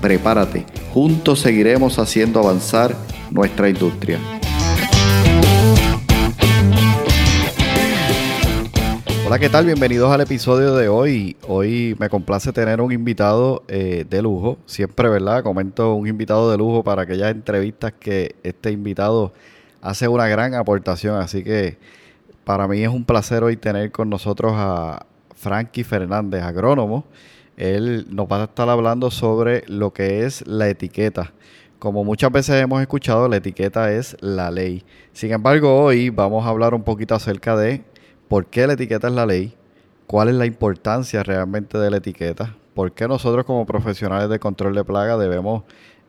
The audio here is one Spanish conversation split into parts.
Prepárate, juntos seguiremos haciendo avanzar nuestra industria. Hola, ¿qué tal? Bienvenidos al episodio de hoy. Hoy me complace tener un invitado eh, de lujo. Siempre, ¿verdad? Comento un invitado de lujo para aquellas entrevistas que este invitado hace una gran aportación. Así que para mí es un placer hoy tener con nosotros a Frankie Fernández, agrónomo. Él nos va a estar hablando sobre lo que es la etiqueta. Como muchas veces hemos escuchado, la etiqueta es la ley. Sin embargo, hoy vamos a hablar un poquito acerca de por qué la etiqueta es la ley, cuál es la importancia realmente de la etiqueta, por qué nosotros como profesionales de control de plaga debemos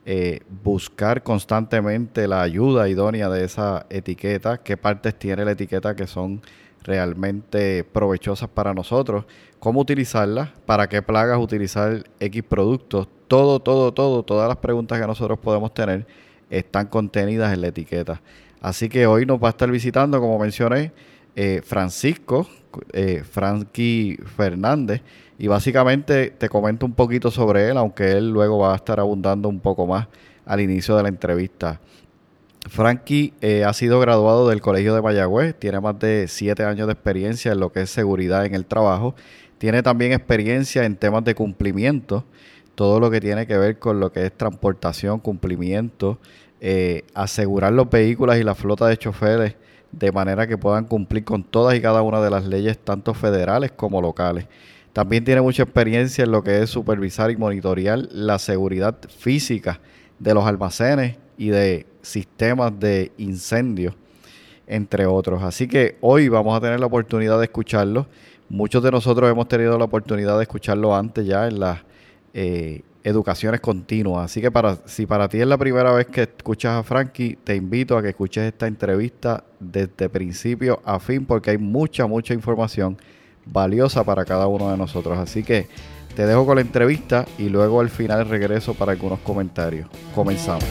eh, buscar constantemente la ayuda idónea de esa etiqueta, qué partes tiene la etiqueta que son realmente provechosas para nosotros, cómo utilizarla, para qué plagas utilizar X productos, todo, todo, todo, todas las preguntas que nosotros podemos tener están contenidas en la etiqueta. Así que hoy nos va a estar visitando, como mencioné, eh, Francisco, eh, Frankie Fernández, y básicamente te comento un poquito sobre él, aunque él luego va a estar abundando un poco más al inicio de la entrevista. Frankie eh, ha sido graduado del Colegio de Mayagüez, tiene más de siete años de experiencia en lo que es seguridad en el trabajo, tiene también experiencia en temas de cumplimiento, todo lo que tiene que ver con lo que es transportación, cumplimiento, eh, asegurar los vehículos y la flota de choferes de manera que puedan cumplir con todas y cada una de las leyes, tanto federales como locales. También tiene mucha experiencia en lo que es supervisar y monitorear la seguridad física de los almacenes y de sistemas de incendio, entre otros. Así que hoy vamos a tener la oportunidad de escucharlo. Muchos de nosotros hemos tenido la oportunidad de escucharlo antes ya en las eh, educaciones continuas. Así que para, si para ti es la primera vez que escuchas a Frankie, te invito a que escuches esta entrevista desde principio a fin porque hay mucha, mucha información valiosa para cada uno de nosotros. Así que te dejo con la entrevista y luego al final regreso para algunos comentarios. Comenzamos.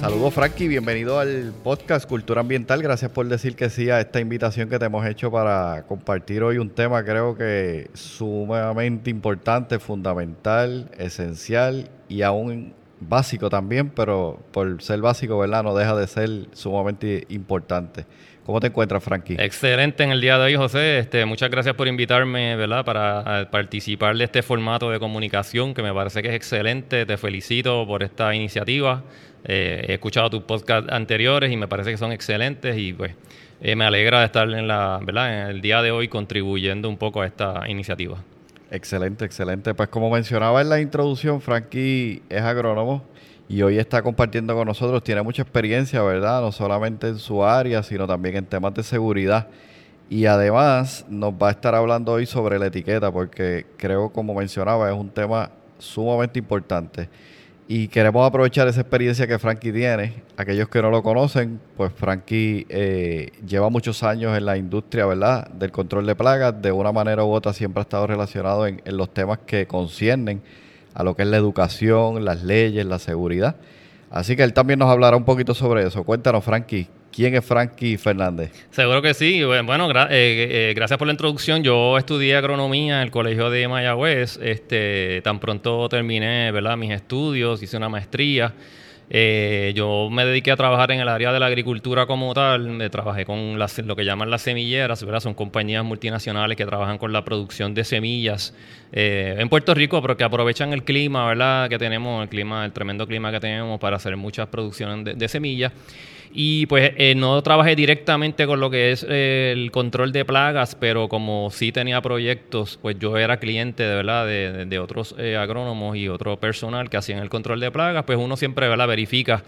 Saludos Frankie, bienvenido al podcast Cultura Ambiental. Gracias por decir que sí a esta invitación que te hemos hecho para compartir hoy un tema creo que sumamente importante, fundamental, esencial y aún básico también, pero por ser básico, ¿verdad? No deja de ser sumamente importante. ¿Cómo te encuentras, Frankie? Excelente en el día de hoy, José. Este, muchas gracias por invitarme, ¿verdad? Para participar de este formato de comunicación que me parece que es excelente. Te felicito por esta iniciativa. Eh, he escuchado tus podcasts anteriores y me parece que son excelentes y pues eh, me alegra de estar en la, ¿verdad? En el día de hoy contribuyendo un poco a esta iniciativa. Excelente, excelente. Pues como mencionaba en la introducción, Frankie es agrónomo y hoy está compartiendo con nosotros. Tiene mucha experiencia, ¿verdad? No solamente en su área, sino también en temas de seguridad. Y además nos va a estar hablando hoy sobre la etiqueta, porque creo, como mencionaba, es un tema sumamente importante. Y queremos aprovechar esa experiencia que Frankie tiene. Aquellos que no lo conocen, pues Frankie eh, lleva muchos años en la industria, ¿verdad? Del control de plagas. De una manera u otra siempre ha estado relacionado en, los temas que conciernen a lo que es la educación, las leyes, la seguridad. Así que él también nos hablará un poquito sobre eso. Cuéntanos, Frankie, ¿quién es Frankie Fernández? Seguro que sí. Bueno, eh, eh, gracias por la introducción. Yo estudié agronomía en el Colegio de Mayagüez. Este, tan pronto terminé ¿verdad? mis estudios, hice una maestría. Eh, yo me dediqué a trabajar en el área de la agricultura como tal. Me trabajé con lo que llaman las semilleras, ¿verdad? Son compañías multinacionales que trabajan con la producción de semillas en Puerto Rico, pero que aprovechan el clima, ¿verdad? Que tenemos, el clima, el tremendo clima que tenemos para hacer muchas producciones de, semillas. Y pues eh, no trabajé directamente con lo que es eh, el control de plagas, pero como sí tenía proyectos, pues yo era cliente de verdad de, otros eh, agrónomos y otro personal que hacían el control de plagas, pues uno siempre ¿verdad? verifica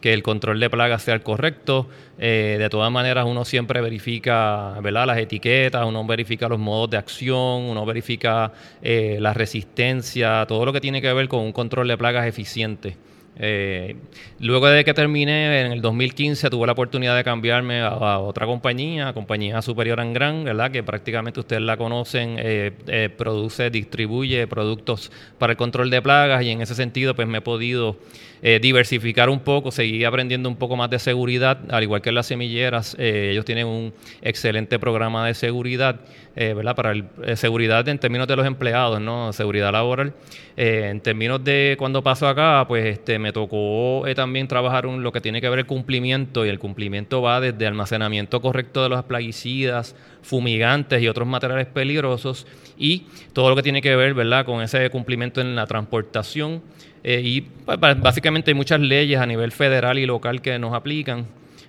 que el control de plagas sea el correcto. de todas maneras, uno siempre verifica ¿verdad? las etiquetas, uno verifica los modos de acción, uno verifica la resistencia, todo lo que tiene que ver con un control de plagas eficiente. Eh, luego de que terminé en el 2015 tuve la oportunidad de cambiarme a, otra compañía, compañía superior en gran, ¿verdad? Que prácticamente ustedes la conocen, eh, eh, produce, distribuye productos para el control de plagas y en ese sentido pues me he podido diversificar un poco, seguir aprendiendo un poco más de seguridad, al igual que las semilleras, ellos tienen un excelente programa de seguridad, ¿verdad? Para el, seguridad en términos de los empleados, ¿no? Seguridad laboral. en términos de cuando paso acá, pues este, me tocó eh, también trabajar un, lo que tiene que ver el cumplimiento y el cumplimiento va desde almacenamiento correcto de los plaguicidas, fumigantes y otros materiales peligrosos y todo lo que tiene que ver ¿verdad? con ese cumplimiento en la transportación. Eh, y pues, básicamente hay muchas leyes a nivel federal y local que nos aplican.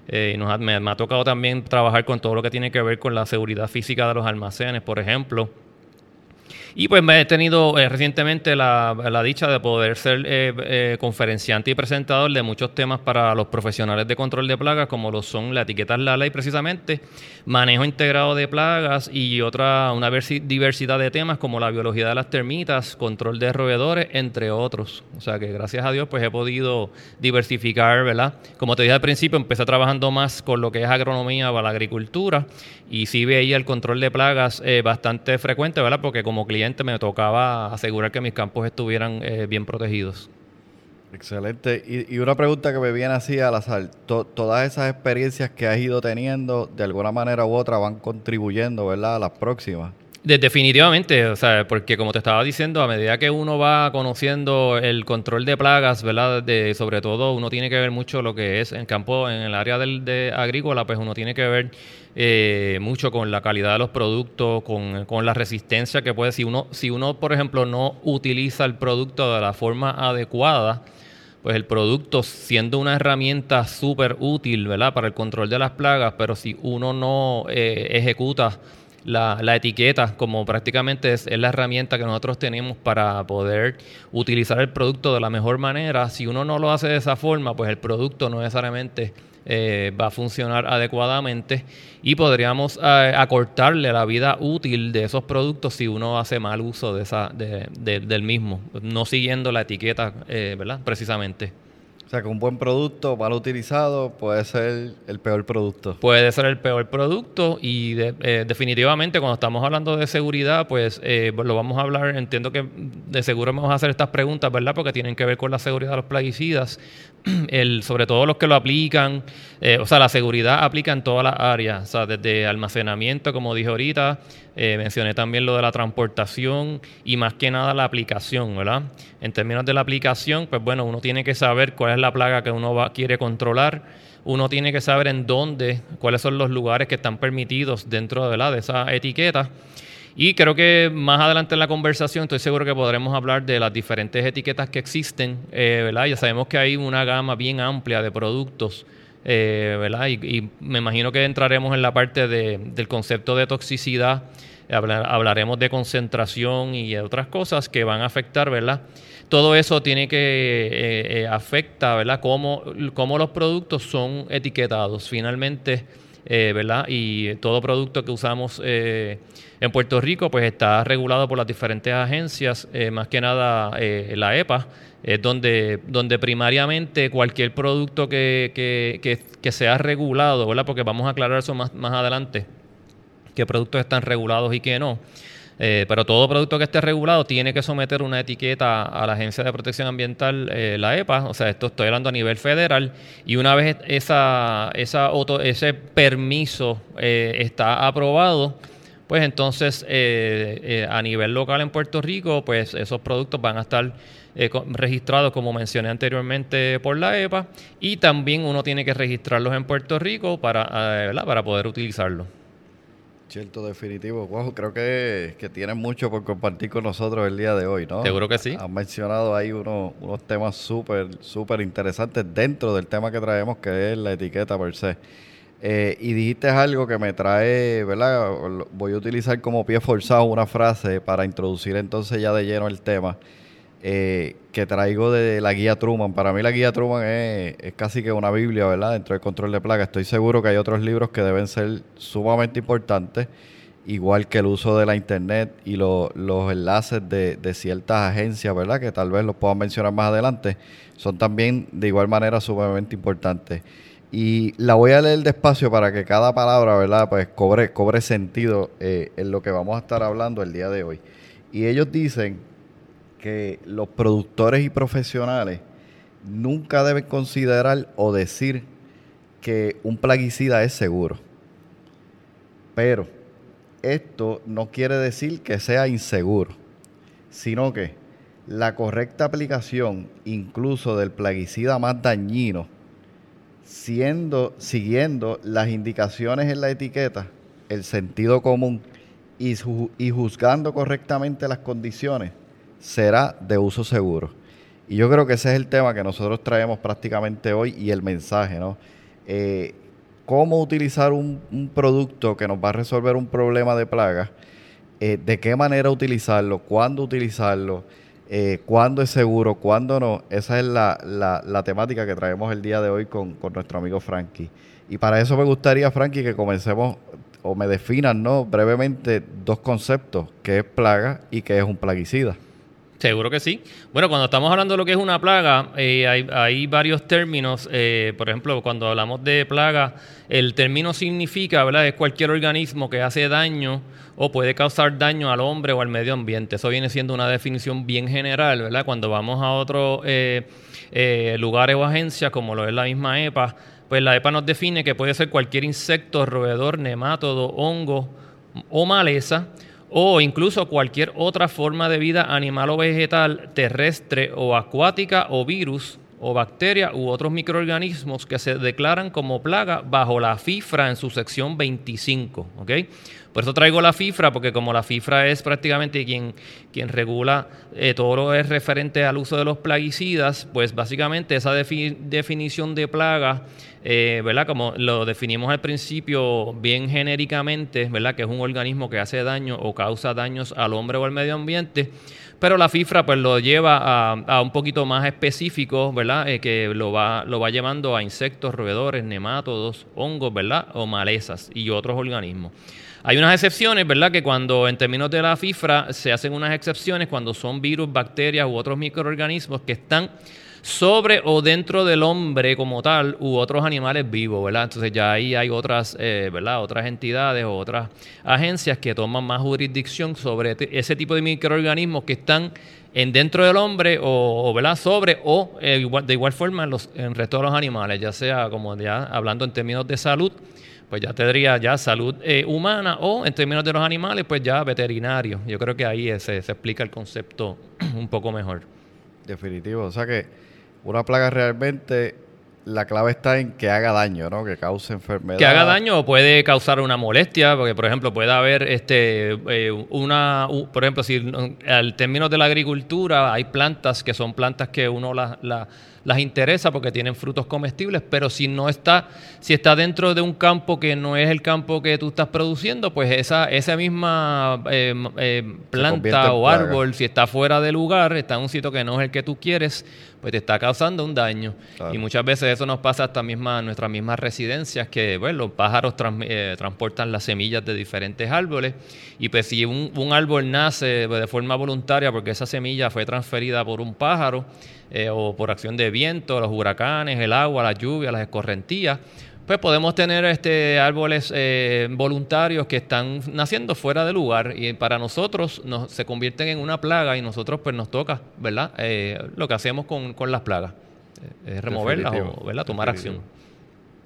Eh, nos me, ha tocado también trabajar con todo lo que tiene que ver con la seguridad física de los almacenes, por ejemplo y pues me he tenido eh, recientemente la, dicha de poder ser eh, eh, conferenciante y presentador de muchos temas para los profesionales de control de plagas, como lo son la etiqueta la ley precisamente, manejo integrado de plagas y otra una diversidad de temas como la biología de las termitas, control de roedores, entre otros. O sea que gracias a Dios pues he podido diversificar, ¿verdad? Como te dije al principio, empecé trabajando más con lo que es agronomía para la agricultura y sí veía el control de plagas bastante frecuente, ¿verdad? Porque como cliente me tocaba asegurar que mis campos estuvieran eh, bien protegidos. Excelente. Y, una pregunta que me viene así al azar. todas esas experiencias que has ido teniendo, de alguna manera u otra, van contribuyendo, ¿verdad?, a las próximas. Definitivamente, o sea, porque como te estaba diciendo, a medida que uno va conociendo el control de plagas, ¿verdad? De, sobre todo, uno tiene que ver mucho lo que es en campo, en el área del, de agrícola, pues uno tiene que ver eh, mucho con la calidad de los productos, con, la resistencia que puede. Si uno, si uno, por ejemplo, no utiliza el producto de la forma adecuada, pues el producto siendo una herramienta súper útil, ¿verdad? Para el control de las plagas, pero si uno no eh, ejecuta la, etiqueta como prácticamente es, la herramienta que nosotros tenemos para poder utilizar el producto de la mejor manera, si uno no lo hace de esa forma, pues el producto no necesariamente eh, va a funcionar adecuadamente y podríamos eh, acortarle la vida útil de esos productos si uno hace mal uso de esa, del mismo, no siguiendo la etiqueta, eh, ¿verdad? Precisamente. O sea, que un buen producto mal utilizado puede ser el peor producto. Puede ser el peor producto y eh, definitivamente cuando estamos hablando de seguridad, pues eh, lo vamos a hablar, entiendo que de seguro vamos a hacer estas preguntas, ¿verdad? Porque tienen que ver con la seguridad de los plaguicidas, sobre todo los que lo aplican, eh, o sea, la seguridad aplica en todas las áreas, o sea, desde almacenamiento, como dije ahorita, eh, mencioné también lo de la transportación y más que nada la aplicación, ¿verdad? En términos de la aplicación, pues bueno, uno tiene que saber cuál es la plaga que uno quiere controlar, uno tiene que saber en dónde, cuáles son los lugares que están permitidos dentro de, de esa etiqueta. Y creo que más adelante en la conversación estoy seguro que podremos hablar de las diferentes etiquetas que existen, eh, ¿verdad? Ya sabemos que hay una gama bien amplia de productos, eh, ¿verdad? Y, me imagino que entraremos en la parte del concepto de toxicidad hablaremos de concentración y otras cosas que van a afectar, ¿verdad? Todo eso tiene que eh, eh, afecta, ¿verdad? Cómo, cómo, los productos son etiquetados finalmente, eh, ¿verdad? Y todo producto que usamos en Puerto Rico, pues está regulado por las diferentes agencias, más que nada la EPA, es donde, donde primariamente cualquier producto que, que, que, sea regulado, ¿verdad? Porque vamos a aclarar eso más, más adelante qué productos están regulados y qué no. Eh, pero todo producto que esté regulado tiene que someter una etiqueta a la Agencia de Protección Ambiental, eh, la EPA, o sea, esto estoy hablando a nivel federal, y una vez esa, esa ese permiso eh, está aprobado, pues entonces a nivel local en Puerto Rico, pues esos productos van a estar registrados, como mencioné anteriormente, por la EPA, y también uno tiene que registrarlos en Puerto Rico para, para poder utilizarlos. Cierto, definitivo. Wow, creo que, que tienes mucho por compartir con nosotros el día de hoy, ¿no? Seguro que sí. Has mencionado ahí unos, unos temas súper, súper interesantes dentro del tema que traemos, que es la etiqueta per se. Eh, y dijiste algo que me trae, ¿verdad? Voy a utilizar como pie forzado una frase para introducir entonces ya de lleno el tema. Eh, que traigo de la guía Truman. Para mí la guía Truman es, casi que una Biblia, ¿verdad? Dentro del control de plagas. Estoy seguro que hay otros libros que deben ser sumamente importantes, igual que el uso de la Internet y los enlaces de, ciertas agencias, ¿verdad? Que tal vez los puedan mencionar más adelante. Son también de igual manera sumamente importantes. Y la voy a leer despacio para que cada palabra, ¿verdad? Pues cobre, cobre sentido eh, en lo que vamos a estar hablando el día de hoy. Y ellos dicen que los productores y profesionales nunca deben considerar o decir que un plaguicida es seguro. Pero esto no quiere decir que sea inseguro, sino que la correcta aplicación incluso del plaguicida más dañino, siguiendo las indicaciones en la etiqueta, el sentido común y juzgando correctamente las condiciones, será de uso seguro. Y yo creo que ese es el tema que nosotros traemos prácticamente hoy y el mensaje, ¿no? Eh, cómo utilizar un, producto que nos va a resolver un problema de plaga, eh, de qué manera utilizarlo, cuándo utilizarlo, eh, cuándo es seguro, cuándo no. Esa es la, la, temática que traemos el día de hoy con, con, nuestro amigo Frankie. Y para eso me gustaría, Frankie, que comencemos o me definan ¿no? brevemente dos conceptos, qué es plaga y qué es un plaguicida. Seguro que sí. Bueno, cuando estamos hablando de lo que es una plaga, eh, hay, varios términos. Eh, por ejemplo, cuando hablamos de plaga, el término significa, ¿verdad? Es cualquier organismo que hace daño o puede causar daño al hombre o al medio ambiente. Eso viene siendo una definición bien general, ¿verdad? Cuando vamos a otros eh, lugares o agencias, como lo es la misma EPA, pues la EPA nos define que puede ser cualquier insecto, roedor, nemátodo, hongo o maleza o incluso cualquier otra forma de vida animal o vegetal, terrestre o acuática o virus o bacteria u otros microorganismos que se declaran como plaga bajo la FIFRA en su sección 25. Por eso traigo la FIFRA, porque como la FIFRA es prácticamente quien, quien regula eh, todo lo es referente al uso de los plaguicidas, pues básicamente esa definición de plaga eh, ¿verdad? Como lo definimos al principio bien genéricamente, ¿verdad? Que es un organismo que hace daño o causa daños al hombre o al medio ambiente. Pero la FIFRA pues lo lleva a, un poquito más específico, ¿verdad? Eh, que lo va, lo va llevando a insectos, roedores, nemátodos, hongos, ¿verdad? O malezas y otros organismos. Hay unas excepciones, ¿verdad? Que cuando en términos de la FIFRA se hacen unas excepciones cuando son virus, bacterias u otros microorganismos que están sobre o dentro del hombre como tal u otros animales vivos, ¿verdad? Entonces ya ahí hay otras, eh, ¿verdad? Otras entidades o otras agencias que toman más jurisdicción sobre ese tipo de microorganismos que están en dentro del hombre o, ¿verdad? sobre o eh, de igual forma en, los, en el resto de los animales, ya sea como ya hablando en términos de salud, pues ya tendría ya salud eh, humana o en términos de los animales, pues ya veterinario. Yo creo que ahí se, se explica el concepto un poco mejor. Definitivo, o sea que una plaga realmente la clave está en que haga daño, ¿no? Que cause enfermedad. Que haga daño o puede causar una molestia, porque por ejemplo puede haber este eh, una, por ejemplo, si al término de la agricultura hay plantas que son plantas que uno las las interesa porque tienen frutos comestibles, pero si no está, si está dentro de un campo que no es el campo que tú estás produciendo, pues esa, esa misma eh, eh, planta o árbol, si está fuera de lugar, está en un sitio que no es el que tú quieres, pues te está causando un daño. Y muchas veces eso nos pasa hasta misma, nuestras mismas residencias, que bueno, los pájaros eh, transportan las semillas de diferentes árboles, y pues si un, un árbol nace de forma voluntaria porque esa semilla fue transferida por un pájaro, eh, o por acción de viento, los huracanes, el agua, la lluvia, las escorrentías, pues podemos tener este árboles eh, voluntarios que están naciendo fuera de lugar y para nosotros nos, se convierten en una plaga y nosotros pues nos toca, ¿verdad? Eh, lo que hacemos con, las plagas, es removerlas o ¿verdad? tomar acción.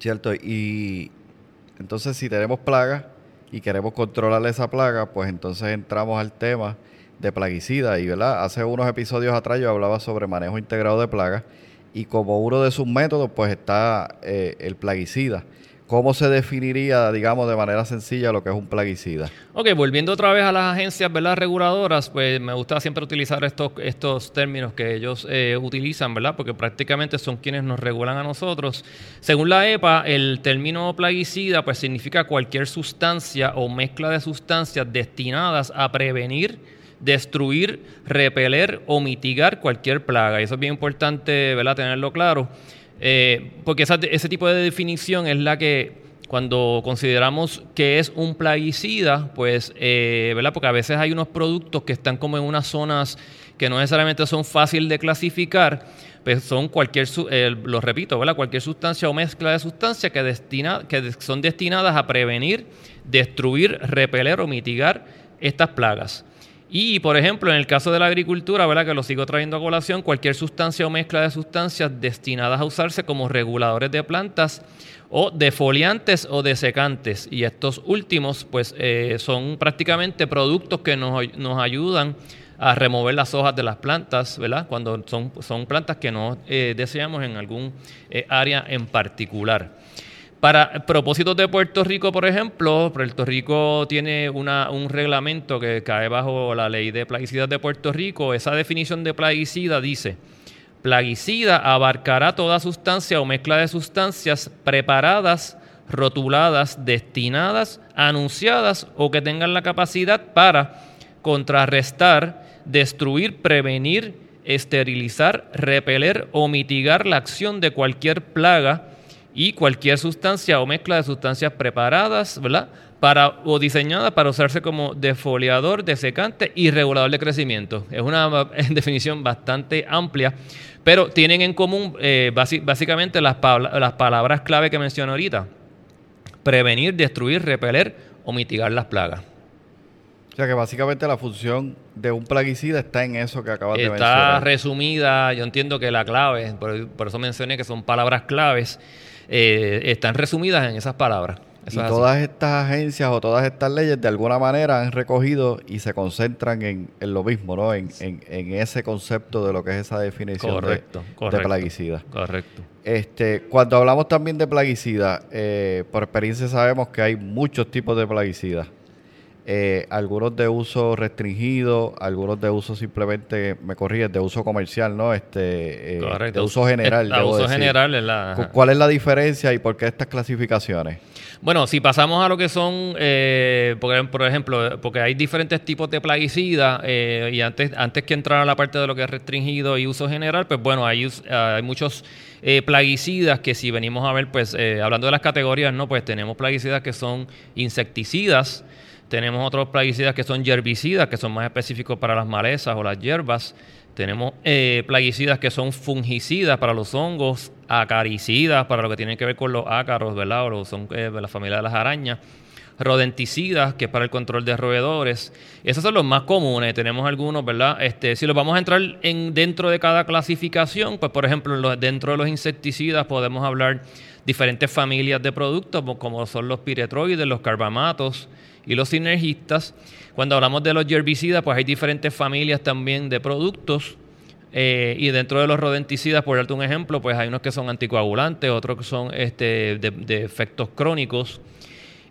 Cierto, y entonces si tenemos plagas y queremos controlar esa plaga, pues entonces entramos al tema de plaguicida. Y ¿verdad? hace unos episodios atrás yo hablaba sobre manejo integrado de plagas y como uno de sus métodos pues está eh, el plaguicida. ¿Cómo se definiría, digamos, de manera sencilla lo que es un plaguicida? Ok, volviendo otra vez a las agencias ¿verdad? reguladoras, pues me gusta siempre utilizar estos, estos términos que ellos eh, utilizan, ¿verdad? Porque prácticamente son quienes nos regulan a nosotros. Según la EPA, el término plaguicida pues significa cualquier sustancia o mezcla de sustancias destinadas a prevenir, destruir, repeler o mitigar cualquier plaga. Y eso es bien importante, ¿verdad? Tenerlo claro. Eh, porque ese tipo de definición es la que cuando consideramos que es un plaguicida, pues, eh, ¿verdad? Porque a veces hay unos productos que están como en unas zonas que no necesariamente son fáciles de clasificar, pues son cualquier, eh, lo repito, ¿verdad? Cualquier sustancia o mezcla de sustancias que, destina, que son destinadas a prevenir, destruir, repeler o mitigar estas plagas. Y, por ejemplo, en el caso de la agricultura, ¿verdad? que lo sigo trayendo a colación, cualquier sustancia o mezcla de sustancias destinadas a usarse como reguladores de plantas o defoliantes o desecantes. Y estos últimos, pues, eh, son prácticamente productos que nos, nos, ayudan a remover las hojas de las plantas, ¿verdad? Cuando son, son plantas que no eh, deseamos en algún eh, área en particular. Para propósitos de Puerto Rico, por ejemplo, Puerto Rico tiene un reglamento que cae bajo la ley de plaguicidas de Puerto Rico. Esa definición de plaguicida dice, plaguicida abarcará toda sustancia o mezcla de sustancias preparadas, rotuladas, destinadas, anunciadas o que tengan la capacidad para contrarrestar, destruir, prevenir, esterilizar, repeler o mitigar la acción de cualquier plaga y cualquier sustancia o mezcla de sustancias preparadas, ¿verdad? Para, o diseñadas para usarse como defoliador, desecante y regulador de crecimiento. Es una definición bastante amplia, pero tienen en común eh, básicamente las, las palabras clave que mencioné ahorita. Prevenir, destruir, repeler o mitigar las plagas. O sea que básicamente la función de un plaguicida está en eso que acabas de mencionar. Está resumida, yo entiendo que la clave, por eso mencioné que son palabras claves eh, están resumidas en esas palabras. y todas estas agencias o todas estas leyes de alguna manera han recogido y se concentran en, lo mismo, ¿no? En, ese concepto de lo que es esa definición de, plaguicida. Correcto. Este, cuando hablamos también de plaguicida, eh, por experiencia sabemos que hay muchos tipos de plaguicidas. Eh, algunos de uso restringido, algunos de uso simplemente, me corriges, de uso comercial, ¿no? Este, eh, de uso general. De uso general es la... ¿Cuál es la diferencia y por qué estas clasificaciones? Bueno, si pasamos a lo que son, eh, por, ejemplo, porque hay diferentes tipos de plaguicidas y antes, antes que entrar a la parte de lo que es restringido y uso general, pues bueno, hay, hay muchos plaguicidas que si venimos a ver, pues hablando de las categorías, ¿no? Pues tenemos plaguicidas que son insecticidas, tenemos otros plaguicidas que son herbicidas, que son más específicos para las malezas o las hierbas. Tenemos eh, plaguicidas que son fungicidas para los hongos, acaricidas para lo que tiene que ver con los ácaros, ¿verdad? O son eh, de la familia de las arañas. Rodenticidas, que es para el control de roedores. Esos son los más comunes. Tenemos algunos, ¿verdad? Este, si los vamos a entrar en, dentro de cada clasificación, pues por ejemplo, dentro de los insecticidas podemos hablar diferentes familias de productos, como son los piretroides, los carbamatos, y los sinergistas. Cuando hablamos de los herbicidas, pues hay diferentes familias también de productos. Eh, y dentro de los rodenticidas, por darte un ejemplo, pues hay unos que son anticoagulantes, otros que son este, de, efectos crónicos.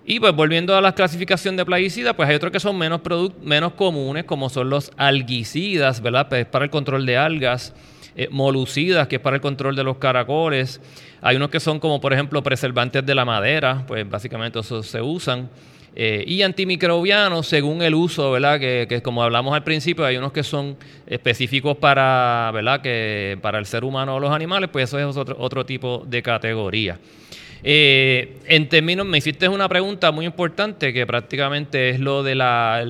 Y pues volviendo a la clasificación de plaguicidas, pues hay otros que son menos, menos comunes, como son los algicidas, ¿verdad? Pues para el control de algas, eh, molucidas, que es para el control de los caracoles. Hay unos que son como, por ejemplo, preservantes de la madera, pues básicamente esos se usan. Eh, y antimicrobianos según el uso, ¿verdad? Que, como hablamos al principio, hay unos que son específicos para, ¿verdad? Que para el ser humano o los animales, pues eso es otro, otro tipo de categoría. Eh, en términos, me hiciste una pregunta muy importante que prácticamente es lo de la,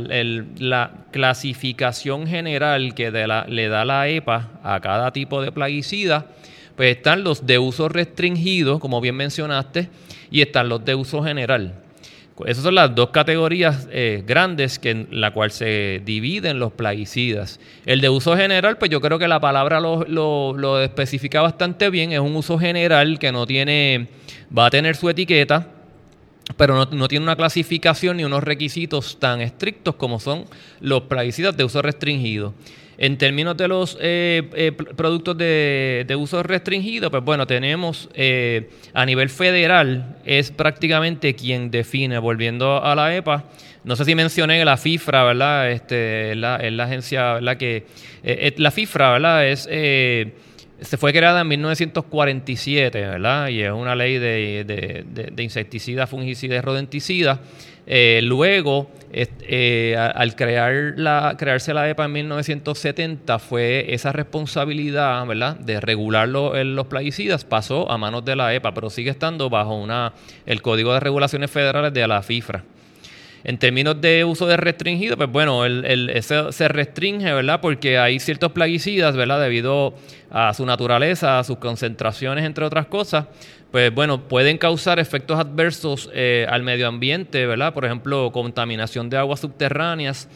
la clasificación general que le da la EPA a cada tipo de plaguicida. Pues están los de uso restringido, como bien mencionaste, y están los de uso general. Esas son las dos categorías eh, grandes en la cual se dividen los plaguicidas. El de uso general, pues yo creo que la palabra lo, lo, especifica bastante bien. Es un uso general que no tiene, va a tener su etiqueta, pero no, no, tiene una clasificación ni unos requisitos tan estrictos como son los plaguicidas de uso restringido. En términos de los eh, eh, productos de, uso restringido, pues bueno, tenemos eh, a nivel federal, es prácticamente quien define, volviendo a la EPA, no sé si mencioné la FIFRA, ¿verdad? Este, es la, agencia, ¿verdad? Que, la FIFRA, ¿verdad? Es se fue creada en 1947, ¿verdad? Y es una ley de, insecticidas, fungicidas rodenticidas. Eh, luego, eh, al crear la, crearse la EPA en 1970, fue esa responsabilidad, ¿verdad?, de regular los plaguicidas, pasó a manos de la EPA, pero sigue estando bajo una, el Código de Regulaciones Federales de la FIFRA. En términos de uso de restringido, pues bueno, el, se restringe, ¿verdad? Porque hay ciertos plaguicidas, ¿verdad? Debido a su naturaleza, a sus concentraciones, entre otras cosas, pues bueno, pueden causar efectos adversos eh, al medio ambiente, ¿verdad? Por ejemplo, contaminación de aguas subterráneas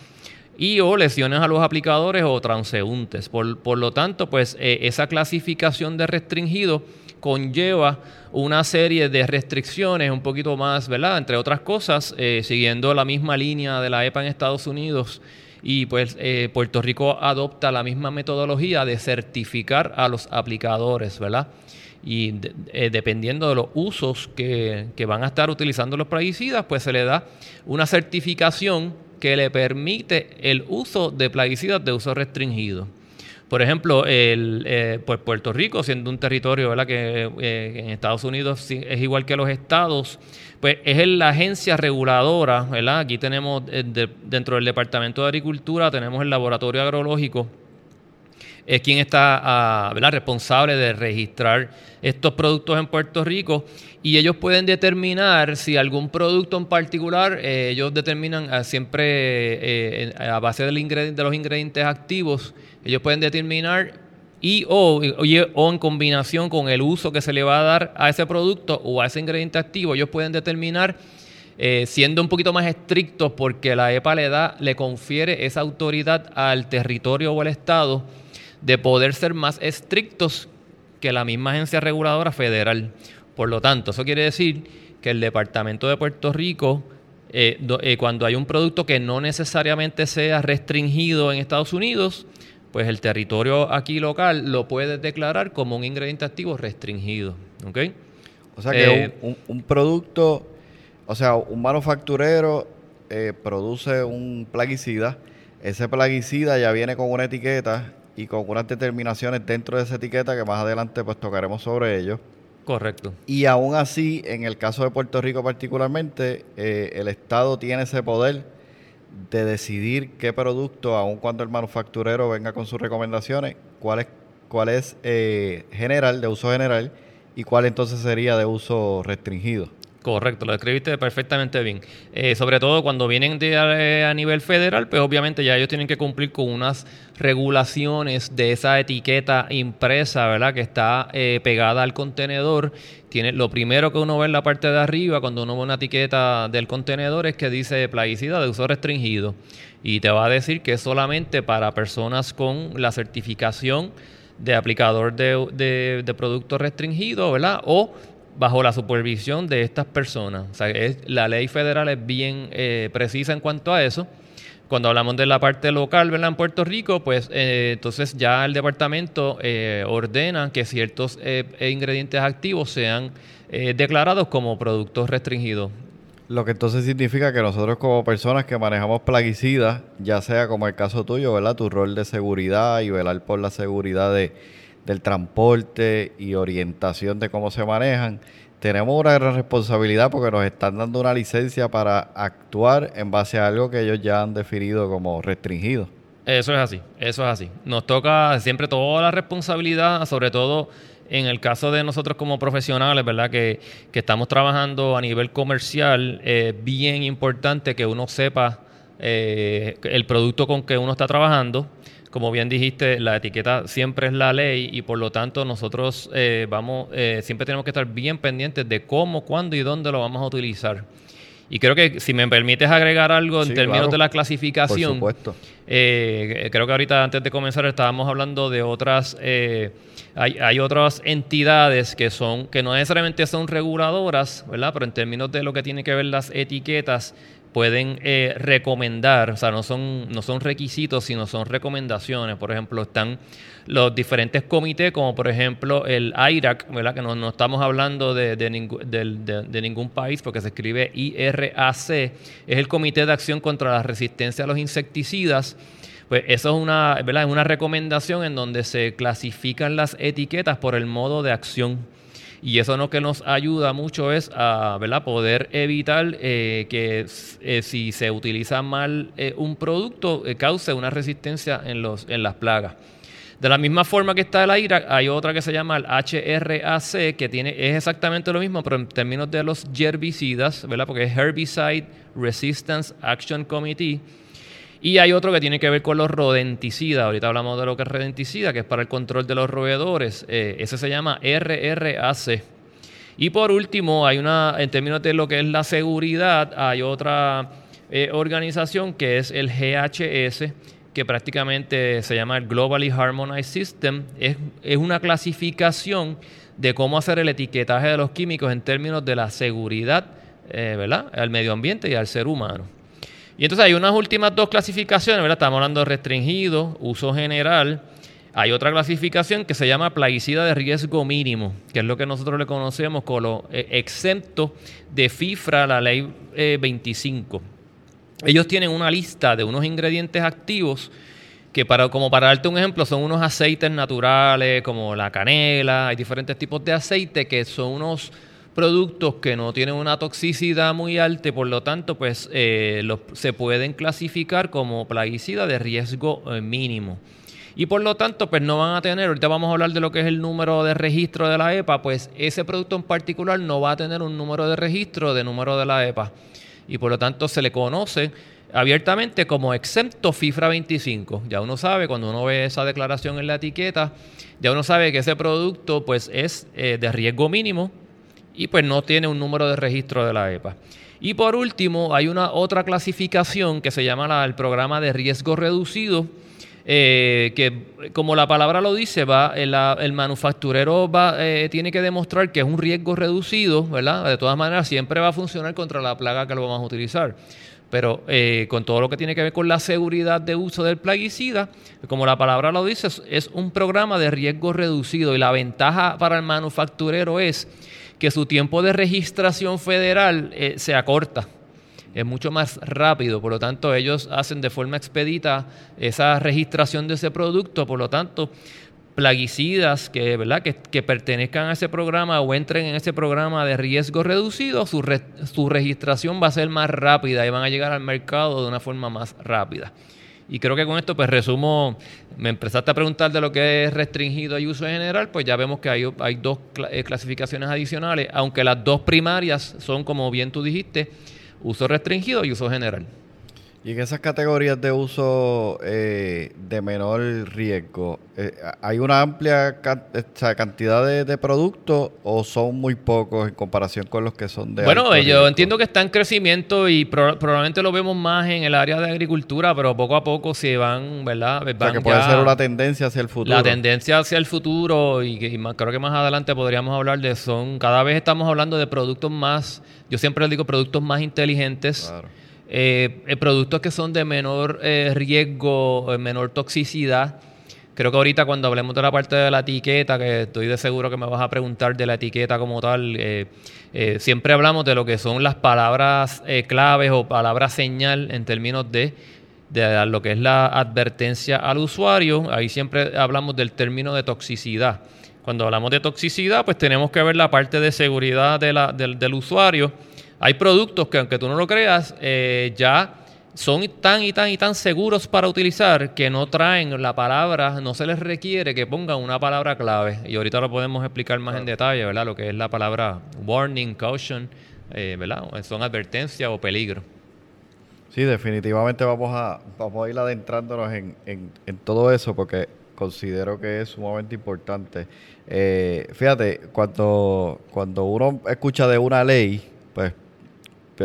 y o lesiones a los aplicadores o transeúntes. Por, lo tanto, pues eh, esa clasificación de restringido conlleva una serie de restricciones un poquito más, ¿verdad? Entre otras cosas, eh, siguiendo la misma línea de la EPA en Estados Unidos y pues eh, Puerto Rico adopta la misma metodología de certificar a los aplicadores, ¿verdad? Y eh, dependiendo de los usos que, que van a estar utilizando los plaguicidas, pues se le da una certificación que le permite el uso de plaguicidas de uso restringido. Por ejemplo, el, eh, pues Puerto Rico, siendo un territorio ¿verdad? que eh, en Estados Unidos es igual que los estados, pues es la agencia reguladora, ¿verdad? Aquí tenemos eh, dentro del Departamento de Agricultura, tenemos el laboratorio agrológico, es quien está ah, responsable de registrar estos productos en Puerto Rico. Y ellos pueden determinar si algún producto en particular, ellos determinan ah, siempre a base de los ingredientes activos, ellos pueden determinar y o, o, en combinación con el uso que se le va a dar a ese producto o a ese ingrediente activo, ellos pueden determinar, eh, siendo un poquito más estrictos, porque la EPA le da, le confiere esa autoridad al territorio o al Estado de poder ser más estrictos que la misma agencia reguladora federal. Por lo tanto, eso quiere decir que el Departamento de Puerto Rico, eh, eh, cuando hay un producto que no necesariamente sea restringido en Estados Unidos, pues el territorio aquí local lo puede declarar como un ingrediente activo restringido. O sea que eh, un, producto, o sea, un manufacturero produce un plaguicida, ese plaguicida ya viene con una etiqueta y con unas determinaciones dentro de esa etiqueta que más adelante pues tocaremos sobre ello. Correcto. Y aún así, en el caso de Puerto Rico particularmente, eh, el Estado tiene ese poder de decidir qué producto, aun cuando el manufacturero venga con sus recomendaciones, cuál es, cuál es eh, general, de uso general, y cuál entonces sería de uso restringido. Correcto, lo describiste perfectamente bien. Eh, sobre todo cuando vienen de, a, nivel federal, pues obviamente ya ellos tienen que cumplir con unas regulaciones de esa etiqueta impresa, ¿verdad? Que está eh, pegada al contenedor. Tiene, lo primero que uno ve en la parte de arriba cuando uno ve una etiqueta del contenedor es que dice plaguicida de uso restringido. Y te va a decir que es solamente para personas con la certificación de aplicador de, de, de producto restringido, ¿verdad? O bajo la supervisión de estas personas. O sea, la ley federal es bien eh, precisa en cuanto a eso. Cuando hablamos de la parte local, ¿verdad? En Puerto Rico, pues eh, entonces ya el departamento eh, ordena que ciertos ingredientes activos sean declarados como productos restringidos. Lo que entonces significa que nosotros como personas que manejamos plaguicidas, ya sea como el caso tuyo, ¿verdad? Tu rol de seguridad y velar por la seguridad de, del transporte y orientación de cómo se manejan, tenemos una gran responsabilidad porque nos están dando una licencia para actuar en base a algo que ellos ya han definido como restringido. Eso es así, eso es así. Nos toca siempre toda la responsabilidad, sobre todo en el caso de nosotros como profesionales, ¿verdad? Que, estamos trabajando a nivel comercial, es bien importante que uno sepa eh, el producto con que uno está trabajando como bien dijiste, la etiqueta siempre es la ley y por lo tanto nosotros eh, vamos, eh, siempre tenemos que estar bien pendientes de cómo, cuándo y dónde lo vamos a utilizar. Y creo que si me permites agregar algo en términos de la clasificación, eh, creo que ahorita antes de comenzar estábamos hablando de otras, hay, hay, otras entidades que son, que no necesariamente son reguladoras, ¿verdad? Pero en términos de lo que tiene que ver las etiquetas, pueden eh, recomendar, o sea, no son, no son requisitos, sino son recomendaciones. Por ejemplo, están los diferentes comités, como por ejemplo el IRAC, ¿verdad? que no, estamos hablando de, de, de, ningún país porque se escribe IRAC, es el Comité de Acción contra la Resistencia a los Insecticidas. Pues eso es una, ¿verdad? es una recomendación en donde se clasifican las etiquetas por el modo de acción. Y eso lo que nos ayuda mucho es a ¿verdad? poder evitar eh, que eh, si se utiliza mal eh, un producto cause una resistencia en, los, en las plagas. De la misma forma que está el AIRA, hay otra que se llama el HRAC, que tiene, es exactamente lo mismo, pero en términos de los herbicidas, ¿verdad? porque es Herbicide Resistance Action Committee y hay otro que tiene que ver con los rodenticidas. Ahorita hablamos de lo que es rodenticida, que es para el control de los roedores. Eh, ese se llama RRAC. Y por último, hay una, en términos de lo que es la seguridad, hay otra eh, organización que es el GHS, que prácticamente se llama el Globally Harmonized System. Es, es una clasificación de cómo hacer el etiquetaje de los químicos en términos de la seguridad eh, ¿verdad? al medio ambiente y al ser humano. Y entonces hay unas últimas dos clasificaciones, ¿verdad? Estamos hablando de restringido, uso general. Hay otra clasificación que se llama plaguicida de riesgo mínimo, que es lo que nosotros le conocemos como eh, exento de FIFRA, la ley 25. Eh, Ellos tienen una lista de unos ingredientes activos que para, como para darte un ejemplo, son unos aceites naturales como la canela, hay diferentes tipos de aceite que son unos productos que no tienen una toxicidad muy alta por lo tanto pues eh, se pueden clasificar como plaguicida de riesgo eh, mínimo. Y por lo tanto pues no van a tener, ahorita vamos a hablar de lo que es el número de registro de la EPA, pues ese producto en particular no va a tener un número de registro de número de la EPA. Y por lo tanto se le conoce abiertamente como exento FIFRA 25. Ya uno sabe, cuando uno ve esa declaración en la etiqueta, ya uno sabe que ese producto pues es eh, de riesgo mínimo y pues no tiene un número de registro de la EPA. Y por último, hay una otra clasificación que se llama el programa de riesgo reducido, eh, que como la palabra lo dice, va el, manufacturero va, eh, tiene que demostrar que es un riesgo reducido, ¿verdad? De todas maneras, siempre va a funcionar contra la plaga que lo vamos a utilizar. Pero eh, con todo lo que tiene que ver con la seguridad de uso del plaguicida, como la palabra lo dice, es un programa de riesgo reducido y la ventaja para el manufacturero es que su tiempo de registración federal eh, se acorta. Es mucho más rápido, por lo tanto ellos hacen de forma expedita esa registración de ese producto, por lo tanto plaguicidas que, ¿verdad? que, pertenezcan a ese programa o entren en ese programa de riesgo reducido, su, su registración va a ser más rápida y van a llegar al mercado de una forma más rápida. Y creo que con esto pues resumo, me empezaste a preguntar de lo que es restringido y uso general, pues ya vemos que hay, hay dos eh, clasificaciones adicionales, aunque las dos primarias son, como bien tú dijiste, uso restringido y uso general. Y en esas categorías de uso eh, de menor riesgo, eh, ¿hay una amplia cantidad de, productos o son muy pocos en comparación con los que son de Bueno, yo entiendo que está en crecimiento y probablemente lo vemos más en el área de agricultura, pero poco a poco se van, ¿verdad? o que puede ser una tendencia hacia el futuro. La tendencia hacia el futuro y, creo que más adelante podríamos hablar de son, cada vez estamos hablando de productos más, yo siempre les digo productos más inteligentes. Claro eh, eh, productos que son de menor eh, riesgo, menor toxicidad. Creo que ahorita cuando hablemos de la parte de la etiqueta, que estoy de seguro que me vas a preguntar de la etiqueta como tal, siempre hablamos de lo que son las palabras claves o palabras señal en términos de, de lo que es la advertencia al usuario. Ahí siempre hablamos del término de toxicidad. Cuando hablamos de toxicidad, pues tenemos que ver la parte de seguridad del, del usuario hay productos que, aunque tú no lo creas, eh, ya son tan y tan y tan seguros para utilizar que no traen la palabra, no se les requiere que pongan una palabra clave. Y ahorita lo podemos explicar más en detalle, ¿verdad? Lo que es la palabra warning, caution, eh, ¿verdad? Son advertencias o peligro. Sí, definitivamente vamos a, vamos a ir adentrándonos en, en, todo eso porque considero que es sumamente importante. Eh, fíjate, cuando, cuando uno escucha de una ley, pues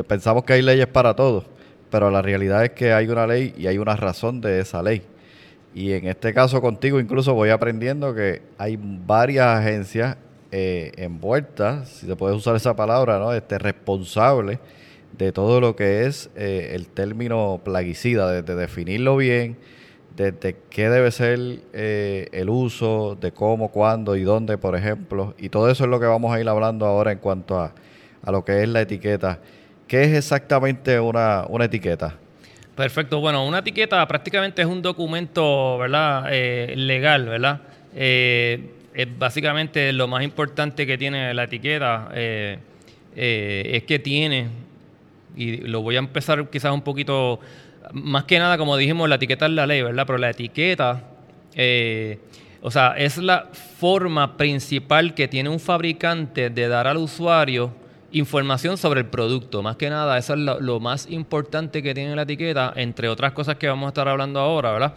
pensamos que hay leyes para todos, pero la realidad es que hay una ley y hay una razón de esa ley. Y en este caso contigo incluso voy aprendiendo que hay varias agencias eh, envueltas, si se puede usar esa palabra, ¿no? Este, responsables de todo lo que es eh, el término plaguicida, de, definirlo bien, de, qué debe ser eh, el uso, de cómo, cuándo y dónde, por ejemplo. Y todo eso es lo que vamos a ir hablando ahora en cuanto a, a lo que es la etiqueta. ¿Qué es exactamente una, una etiqueta? Perfecto. Bueno, una etiqueta prácticamente es un documento, ¿verdad? Eh, legal, ¿verdad? Eh, es básicamente lo más importante que tiene la etiqueta eh, es que tiene, y lo voy a empezar quizás un poquito, más que nada, como dijimos, la etiqueta es la ley, ¿verdad? Pero la etiqueta, o sea, es la forma principal que tiene un fabricante de dar al usuario información sobre el producto. Más que nada, eso es lo, más importante que tiene la etiqueta, entre otras cosas que vamos a estar hablando ahora, ¿verdad?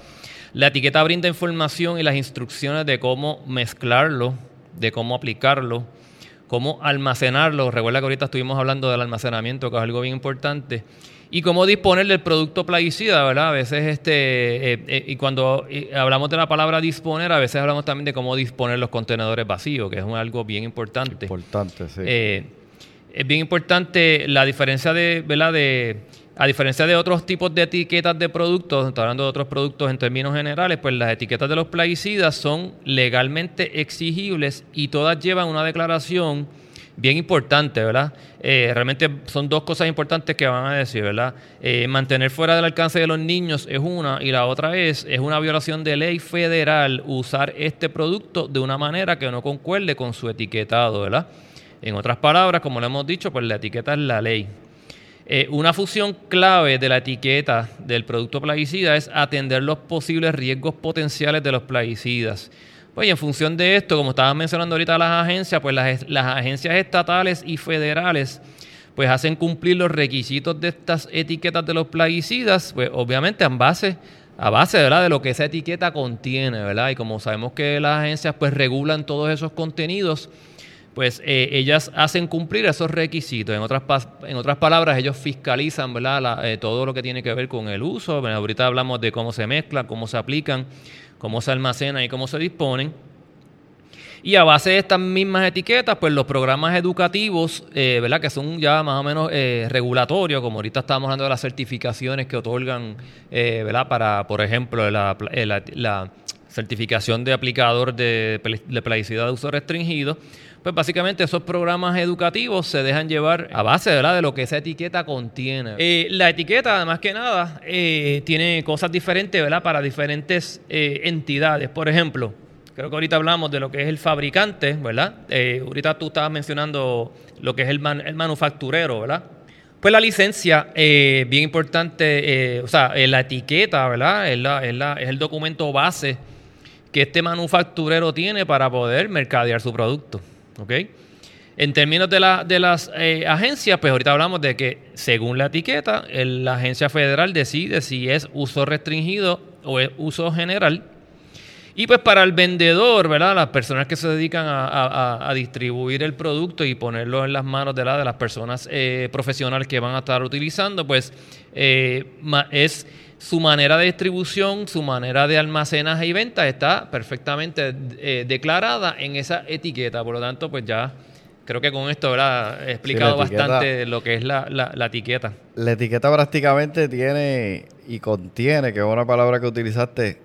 La etiqueta brinda información y las instrucciones de cómo mezclarlo, de cómo aplicarlo, cómo almacenarlo. Recuerda que ahorita estuvimos hablando del almacenamiento, que es algo bien importante. Y cómo disponer del producto plaguicida, ¿verdad? A veces, este, eh, eh, y cuando eh, hablamos de la palabra disponer, a veces hablamos también de cómo disponer los contenedores vacíos, que es algo bien importante. Importante, sí es bien importante la diferencia de, ¿verdad? De, a diferencia de otros tipos de etiquetas de productos, estoy hablando de otros productos en términos generales, pues las etiquetas de los plaguicidas son legalmente exigibles y todas llevan una declaración bien importante, ¿verdad? Eh, realmente son dos cosas importantes que van a decir, ¿verdad? Eh, mantener fuera del alcance de los niños es una y la otra es, es una violación de ley federal usar este producto de una manera que no concuerde con su etiquetado, ¿verdad? En otras palabras, como lo hemos dicho, pues la etiqueta es la ley. Eh, una función clave de la etiqueta del producto plaguicida es atender los posibles riesgos potenciales de los plaguicidas. Pues en función de esto, como estaban mencionando ahorita las agencias, pues las, las, agencias estatales y federales pues hacen cumplir los requisitos de estas etiquetas de los plaguicidas, pues obviamente a base, a base de lo que esa etiqueta contiene, ¿verdad? Y como sabemos que las agencias pues regulan todos esos contenidos, pues eh, ellas hacen cumplir esos requisitos. En otras, en otras palabras, ellos fiscalizan ¿verdad? Eh, todo lo que tiene que ver con el uso. ahorita hablamos de cómo se mezclan, cómo se aplican, cómo se almacenan y cómo se disponen. Y a base de estas mismas etiquetas, pues los programas educativos, eh, ¿verdad? Que son ya más o menos regulatorios, como ahorita estamos hablando de las certificaciones que otorgan, ¿verdad? Para, por ejemplo, la, certificación de aplicador de, de de uso restringido pues básicamente esos programas educativos se dejan llevar a base ¿verdad? de lo que esa etiqueta contiene. Eh, la etiqueta, además que nada, eh, tiene cosas diferentes ¿verdad? para diferentes eh, entidades. Por ejemplo, creo que ahorita hablamos de lo que es el fabricante, ¿verdad? ahorita tú estabas mencionando lo que es el, manufacturero, ¿verdad? Pues la licencia, bien importante, o sea, la etiqueta, ¿verdad? es el documento base que este manufacturero tiene para poder mercadear su producto. ¿Ok? En términos de, la, de las eh, agencias, pues ahorita hablamos de que según la etiqueta, la agencia federal decide si es uso restringido o es uso general. Y pues para el vendedor, ¿verdad? Las personas que se dedican a, distribuir el producto y ponerlo en las manos de, la, de las personas eh, profesionales que van a estar utilizando, pues eh, es su manera de distribución, su manera de almacenaje y venta está perfectamente eh, declarada en esa etiqueta. Por lo tanto, pues ya creo que con esto he explicado bastante lo que es la, la, etiqueta. La etiqueta prácticamente tiene y contiene, que es una palabra que utilizaste,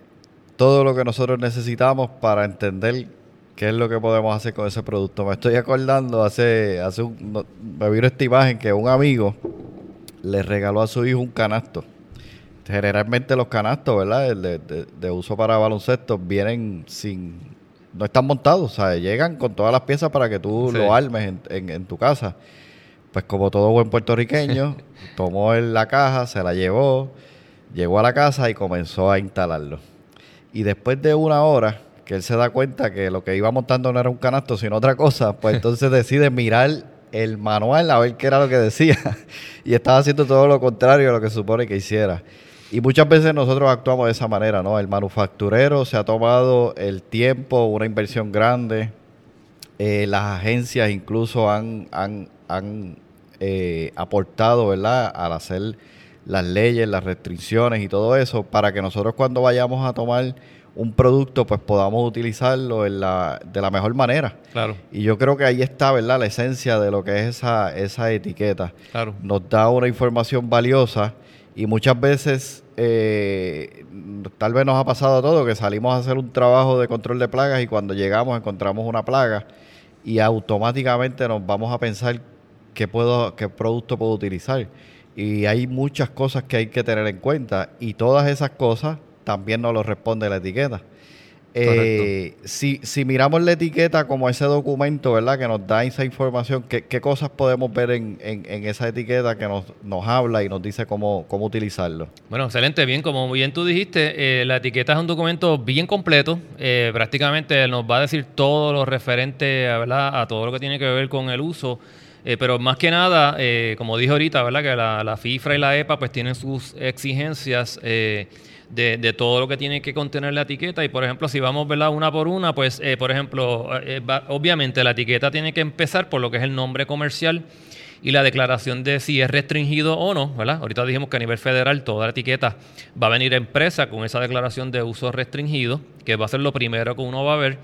todo lo que nosotros necesitamos para entender qué es lo que podemos hacer con ese producto. Me estoy acordando, hace, hace un, me vino esta imagen que un amigo le regaló a su hijo un canasto generalmente los canastos, ¿verdad? De, uso para baloncesto vienen sin... No están montados, o sea, llegan con todas las piezas para que tú lo armes en, tu casa. Pues como todo buen puertorriqueño, tomó en la caja, se la llevó, llegó a la casa y comenzó a instalarlo. Y después de una hora, que él se da cuenta que lo que iba montando no era un canasto, sino otra cosa, pues entonces decide mirar el manual a ver qué era lo que decía. y estaba haciendo todo lo contrario a lo que supone que hiciera. Y muchas veces nosotros actuamos de esa manera, ¿no? El manufacturero se ha tomado el tiempo, una inversión grande. Eh, las agencias incluso han, han, han eh, aportado, ¿verdad? Al hacer las leyes, las restricciones y todo eso, para que nosotros cuando vayamos a tomar un producto, pues podamos utilizarlo en la, de la mejor manera. Claro. Y yo creo que ahí está, ¿verdad? La esencia de lo que es esa, esa etiqueta. Claro. Nos da una información valiosa y muchas veces, eh, tal vez nos ha pasado todo, que salimos a hacer un trabajo de control de plagas y cuando llegamos encontramos una plaga y automáticamente nos vamos a pensar qué, puedo, qué producto puedo utilizar. Y hay muchas cosas que hay que tener en cuenta y todas esas cosas también nos lo responde la etiqueta. Eh, si, si miramos la etiqueta como ese documento, ¿verdad? Que nos da esa información, ¿qué, qué cosas podemos ver en, en, esa etiqueta que nos, nos habla y nos dice cómo, cómo utilizarlo? Bueno, excelente, bien, como bien tú dijiste, eh, la etiqueta es un documento bien completo, eh, prácticamente nos va a decir todo lo referente ¿verdad? a todo lo que tiene que ver con el uso. Pero más que nada, como dije ahorita, ¿verdad? que la, la, FIFRA y la EPA pues tienen sus exigencias de, todo lo que tiene que contener la etiqueta. Y por ejemplo, si vamos ¿verdad? una por una, pues eh, por ejemplo, eh, obviamente la etiqueta tiene que empezar por lo que es el nombre comercial y la declaración de si es restringido o no, ¿verdad? Ahorita dijimos que a nivel federal toda la etiqueta va a venir empresa con esa declaración de uso restringido, que va a ser lo primero que uno va a ver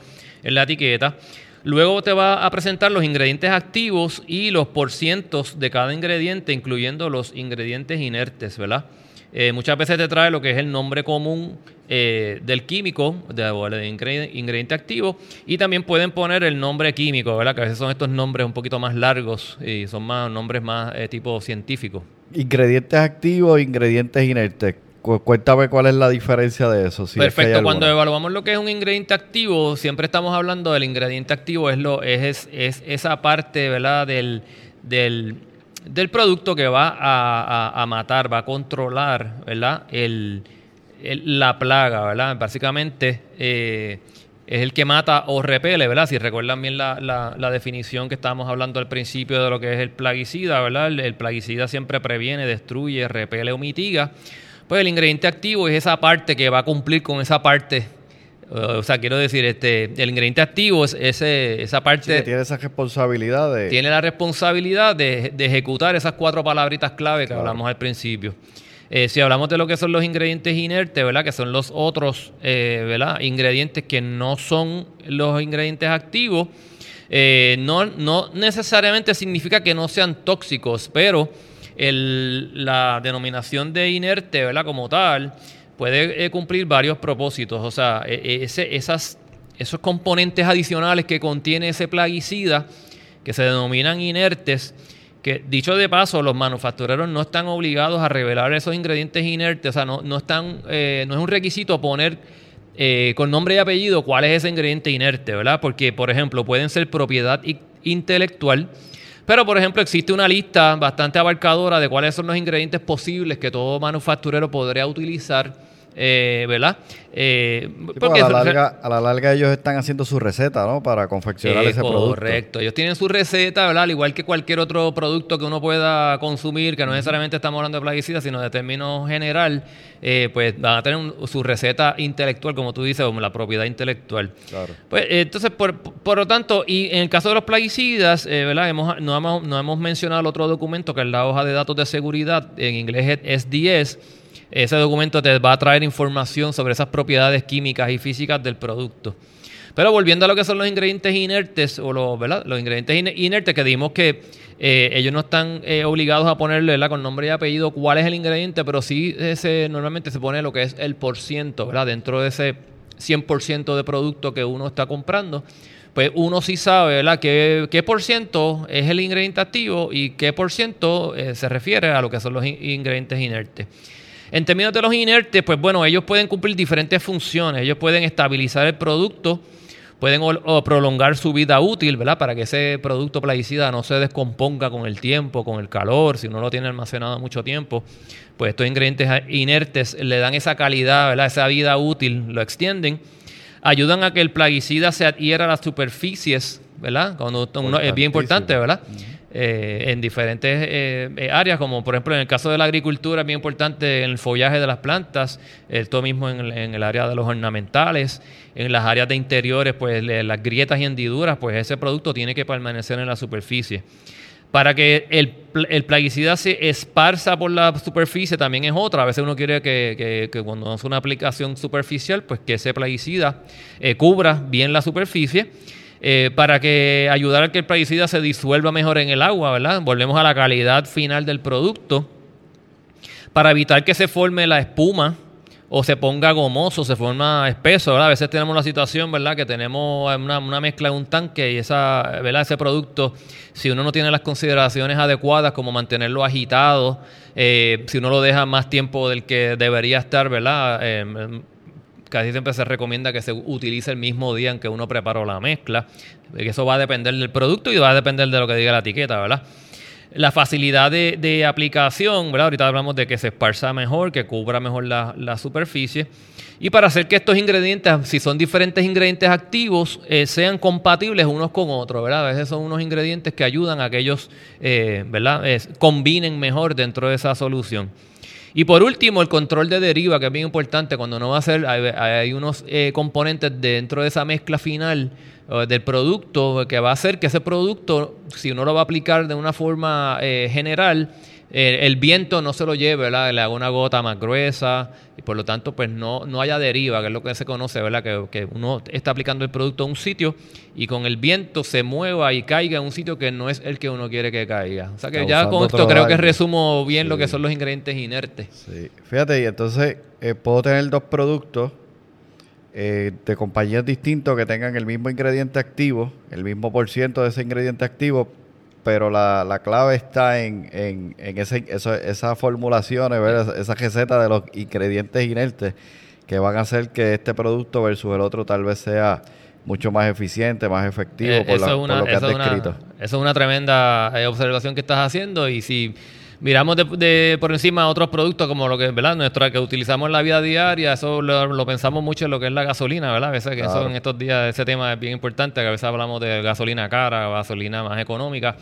en la etiqueta. Luego te va a presentar los ingredientes activos y los porcientos de cada ingrediente, incluyendo los ingredientes inertes, ¿verdad? Eh, muchas veces te trae lo que es el nombre común eh, del químico, del ingrediente activo, y también pueden poner el nombre químico, ¿verdad? Que a veces son estos nombres un poquito más largos y son más nombres más eh, tipo científico. Ingredientes activos, ingredientes inertes. Cuéntame cuál es la diferencia de eso. Perfecto, cuando evaluamos lo que es un ingrediente activo, siempre estamos hablando del ingrediente activo, es, lo, es, es esa parte ¿verdad? del, del del producto que va a, matar, va a controlar, ¿verdad? El, la plaga, ¿verdad? Básicamente eh, es el que mata o repele, ¿verdad? Si recuerdan bien la, definición que estábamos hablando al principio de lo que es el plaguicida, ¿verdad? El, plaguicida siempre previene, destruye, repele o mitiga. Pues el ingrediente activo es esa parte que va a cumplir con esa parte o sea, quiero decir, este, el ingrediente activo es ese, esa parte. tiene esa responsabilidad de. Tiene la responsabilidad de, ejecutar esas cuatro palabritas clave que hablamos al principio. Eh, si hablamos de lo que son los ingredientes inertes, ¿verdad? Que son los otros, eh, ¿verdad? Ingredientes que no son los ingredientes activos. Eh, no, no necesariamente significa que no sean tóxicos, pero la denominación de inerte, ¿verdad? Como tal, puede eh, cumplir varios propósitos. O sea, e, e, esas, esos componentes adicionales que contiene ese plaguicida, que se denominan inertes, que dicho de paso, los manufactureros no están obligados a revelar esos ingredientes inertes, o sea, no, no, están, eh, no es un requisito poner eh, con nombre y apellido cuál es ese ingrediente inerte, ¿verdad? Porque, por ejemplo, pueden ser propiedad intelectual, pero, por ejemplo, existe una lista bastante abarcadora de cuáles son los ingredientes posibles que todo manufacturero podría utilizar eh, ¿verdad? Eh, porque a, la larga, a la larga ellos están haciendo su receta, ¿no? Para confeccionar ese producto. Correcto, ellos tienen su receta, ¿verdad? Al igual que cualquier otro producto que uno pueda consumir, que no necesariamente estamos hablando de plaguicidas, sino de términos general, eh, pues van a tener su receta intelectual, como tú dices, como la propiedad intelectual. Claro. Pues entonces, por, por, lo tanto, y en el caso de los plaguicidas, eh, ¿verdad? Hemos, no, hemos, no hemos mencionado el otro documento que es la hoja de datos de seguridad, en inglés es SDS ese documento te va a traer información sobre esas propiedades químicas y físicas del producto. Pero volviendo a lo que son los ingredientes inertes, o los, ingredientes inertes que dimos que eh, ellos no están eh, obligados a ponerle con nombre y apellido cuál es el ingrediente, pero sí normalmente se pone lo que es el por ciento. Dentro de ese 100% de producto que uno está comprando, pues uno sí sabe, ¿verdad? ¿Qué, qué por ciento es el ingrediente activo y qué por ciento eh, se refiere a lo que son los ingredientes inertes. En términos de los inertes, pues bueno, ellos pueden cumplir diferentes funciones. Ellos pueden estabilizar el producto, pueden prolongar su vida útil, ¿verdad? Para que ese producto plaguicida no se descomponga con el tiempo, con el calor, si uno lo tiene almacenado mucho tiempo. Pues estos ingredientes inertes le dan esa calidad, ¿verdad? Esa vida útil, lo extienden. Ayudan a que el plaguicida se adhiera a las superficies, ¿verdad? Cuando es bien importante, ¿verdad? Eh, en diferentes eh, eh, áreas, como por ejemplo en el caso de la agricultura, es bien importante en el follaje de las plantas, esto mismo en el, área de los ornamentales, en las áreas de interiores, pues las grietas y hendiduras, pues ese producto tiene que permanecer en la superficie. Para que el, plaguicida se esparza por la superficie también es otra. A veces uno quiere que, cuando hace una aplicación superficial, pues que ese plaguicida cubra bien la superficie. Eh, para que ayudar a que el plaguicida se disuelva mejor en el agua, ¿verdad? Volvemos a la calidad final del producto. Para evitar que se forme la espuma o se ponga gomoso, se forma espeso, ¿verdad? A veces tenemos la situación, ¿verdad? Que tenemos una, mezcla en un tanque y esa, ¿verdad? ese producto, si uno no tiene las consideraciones adecuadas como mantenerlo agitado, eh, si uno lo deja más tiempo del que debería estar, ¿verdad? Eh, casi siempre se recomienda que se utilice el mismo día en que uno preparó la mezcla. Eso va a depender del producto y va a depender de lo que diga la etiqueta, ¿verdad? La facilidad de, aplicación, ¿verdad? Ahorita hablamos de que se esparza mejor, que cubra mejor la, superficie. Y para hacer que estos ingredientes, si son diferentes ingredientes activos, eh, sean compatibles unos con otros, ¿verdad? A veces son unos ingredientes que ayudan a que ellos, eh, ¿verdad? combinen mejor dentro de esa solución. Y por último, el control de deriva, que es bien importante. Cuando no va a ser, hay, unos eh, componentes dentro de esa mezcla final del producto que va a hacer que ese producto, si uno lo va a aplicar de una forma eh, general, eh, el viento no se lo lleve, ¿verdad? Le haga una gota más gruesa y por lo tanto pues no, no haya deriva, que es lo que se conoce, ¿verdad? Que, uno está aplicando el producto a un sitio y con el viento se mueva y caiga en un sitio que no es el que uno quiere que caiga. O sea que ya con esto creo que resumo bien lo que son los ingredientes inertes. Sí, fíjate, y entonces eh, puedo tener dos productos eh, de compañías distintas que tengan el mismo ingrediente activo, el mismo por ciento de ese ingrediente activo, pero la, la clave está en, en, en ese, esas formulaciones, esa receta de los ingredientes inertes que van a hacer que este producto versus el otro tal vez sea mucho más eficiente, más efectivo eh, por, lo que has descrito. eso es una tremenda eh, observación que estás haciendo y si miramos de, por encima otros productos como lo que, ¿verdad? Nuestra que utilizamos en la vida diaria, eso lo, pensamos mucho en lo que es la gasolina, ¿verdad? A veces que eso en estos días ese tema es bien importante, que a veces hablamos de gasolina cara, gasolina más económica.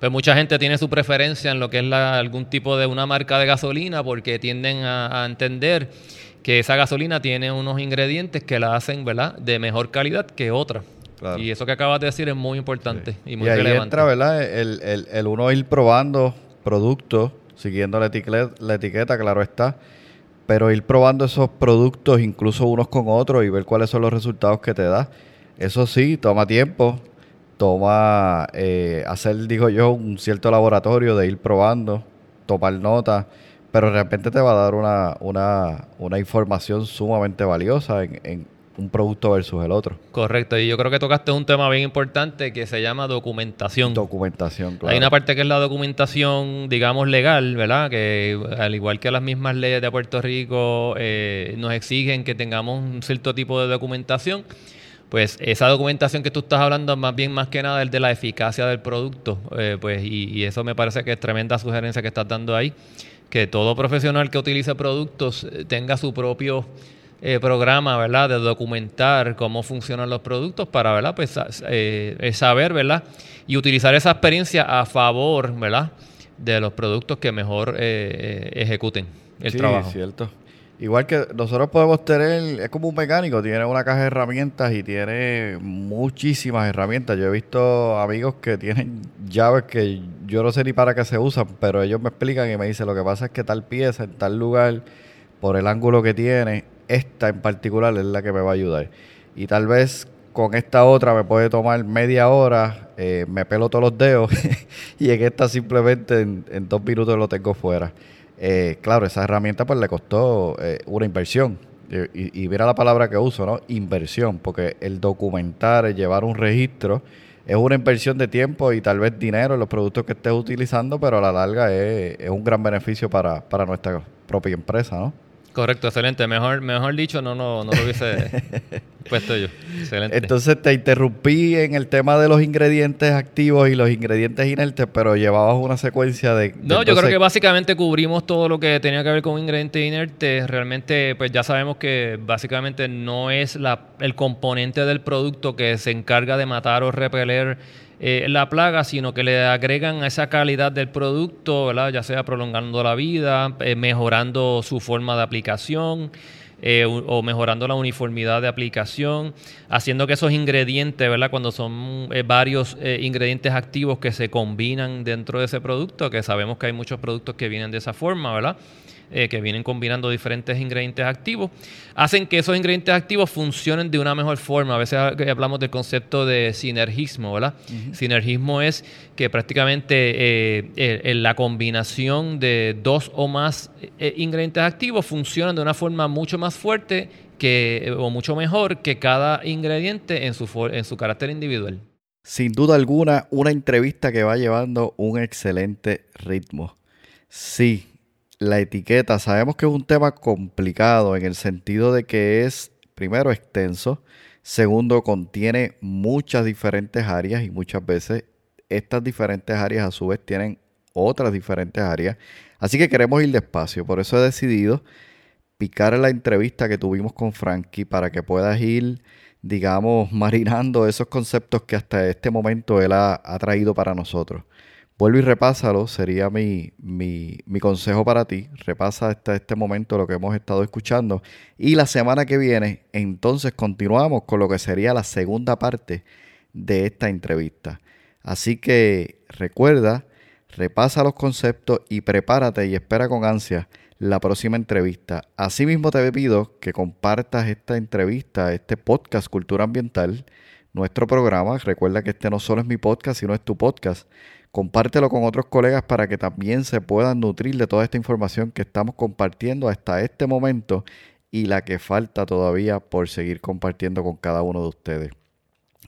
Pues mucha gente tiene su preferencia en lo que es algún tipo de una marca de gasolina porque tienden a, entender que esa gasolina tiene unos ingredientes que la hacen, ¿verdad? De mejor calidad que otra. Y eso que acabas de decir es muy importante y muy y ahí entra, ¿verdad? El, el, el uno ir probando productos, siguiendo la etiqueta, la etiqueta, claro está, pero ir probando esos productos incluso unos con otros y ver cuáles son los resultados que te da. Eso sí, toma tiempo, toma eh, hacer, digo yo, un cierto laboratorio de ir probando, tomar notas, pero de repente te va a dar una, una, una información sumamente valiosa en, en un producto versus el otro. Correcto, y yo creo que tocaste un tema bien importante que se llama documentación. Documentación, claro. Hay una parte que es la documentación, digamos, legal, ¿verdad? Que al igual que las mismas leyes de Puerto Rico eh, nos exigen que tengamos un cierto tipo de documentación, pues esa documentación que tú estás hablando más bien más que nada es de la eficacia del producto, eh, pues y, y eso me parece que es tremenda sugerencia que estás dando ahí, que todo profesional que utilice productos eh, tenga su propio eh, programa, ¿verdad? De documentar cómo funcionan los productos para, ¿verdad? Pues eh, saber, ¿verdad? Y utilizar esa experiencia a favor, ¿verdad? De los productos que mejor eh, ejecuten el sí, trabajo. cierto. Igual que nosotros podemos tener, es como un mecánico, tiene una caja de herramientas y tiene muchísimas herramientas. Yo he visto amigos que tienen llaves que yo no sé ni para qué se usan, pero ellos me explican y me dicen, lo que pasa es que tal pieza en tal lugar, por el ángulo que tiene, esta en particular es la que me va a ayudar. Y tal vez con esta otra me puede tomar media hora, eh, me pelo todos los dedos y en esta simplemente en, dos minutos lo tengo fuera. Eh, claro, esa herramienta pues le costó eh, una inversión. Y, y, mira la palabra que uso, ¿no? Inversión, porque el documentar, el llevar un registro, es una inversión de tiempo y tal vez dinero en los productos que estés utilizando, pero a la larga es, es un gran beneficio para, para nuestra propia empresa, ¿no? Correcto, excelente. Mejor, mejor dicho, no, no, no lo hubiese puesto yo. Excelente. Entonces te interrumpí en el tema de los ingredientes activos y los ingredientes inertes, pero llevabas una secuencia de... no, yo creo que básicamente cubrimos todo lo que tenía que ver con ingredientes inertes. Realmente, pues ya sabemos que básicamente no es la, el componente del producto que se encarga de matar o repeler eh, la plaga, sino que le agregan a esa calidad del producto, ya sea prolongando la vida, eh, mejorando su forma de aplicación. eh, o mejorando la uniformidad de aplicación, haciendo que esos ingredientes, ¿verdad? Cuando son eh, varios ingredientes activos que se combinan dentro de ese producto, que sabemos que hay muchos productos que vienen de esa forma, ¿verdad? Eh, que vienen combinando diferentes ingredientes activos, hacen que esos ingredientes activos funcionen de una mejor forma. A veces hablamos del concepto de sinergismo, ¿verdad? Sinergismo es que prácticamente eh, la combinación de dos o más eh, ingredientes activos funcionan de una forma mucho más fuerte que, o mucho mejor que cada ingrediente en su, en su carácter individual. Sin duda alguna, una entrevista que va llevando un excelente ritmo. Sí, la etiqueta, sabemos que es un tema complicado en el sentido de que es, primero, extenso, segundo, contiene muchas diferentes áreas y muchas veces estas diferentes áreas a su vez tienen otras diferentes áreas. Así que queremos ir despacio, por eso he decidido picar la entrevista que tuvimos con Frankie para que puedas ir, digamos, marinando esos conceptos que hasta este momento él ha, ha traído para nosotros. Vuelve y repásalo, sería mi, mi, consejo para ti. Repasa hasta este momento lo que hemos estado escuchando. Y la semana que viene, entonces continuamos con lo que sería la segunda parte de esta entrevista. Así que recuerda, repasa los conceptos y prepárate y espera con ansia la próxima entrevista. Asimismo te pido que compartas esta entrevista, este podcast Cultura Ambiental, nuestro programa. Recuerda que este no solo es mi podcast, sino es tu podcast Compártelo con otros colegas para que también se puedan nutrir de toda esta información que estamos compartiendo hasta este momento y la que falta todavía por seguir compartiendo con cada uno de ustedes.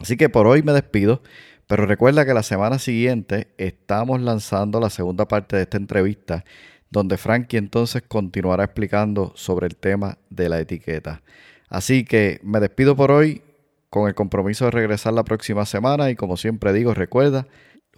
Así que por hoy me despido, pero recuerda que la semana siguiente estamos lanzando la segunda parte de esta entrevista, donde Frankie entonces continuará explicando sobre el tema de la etiqueta. Así que me despido por hoy con el compromiso de regresar la próxima semana y como siempre digo, recuerda,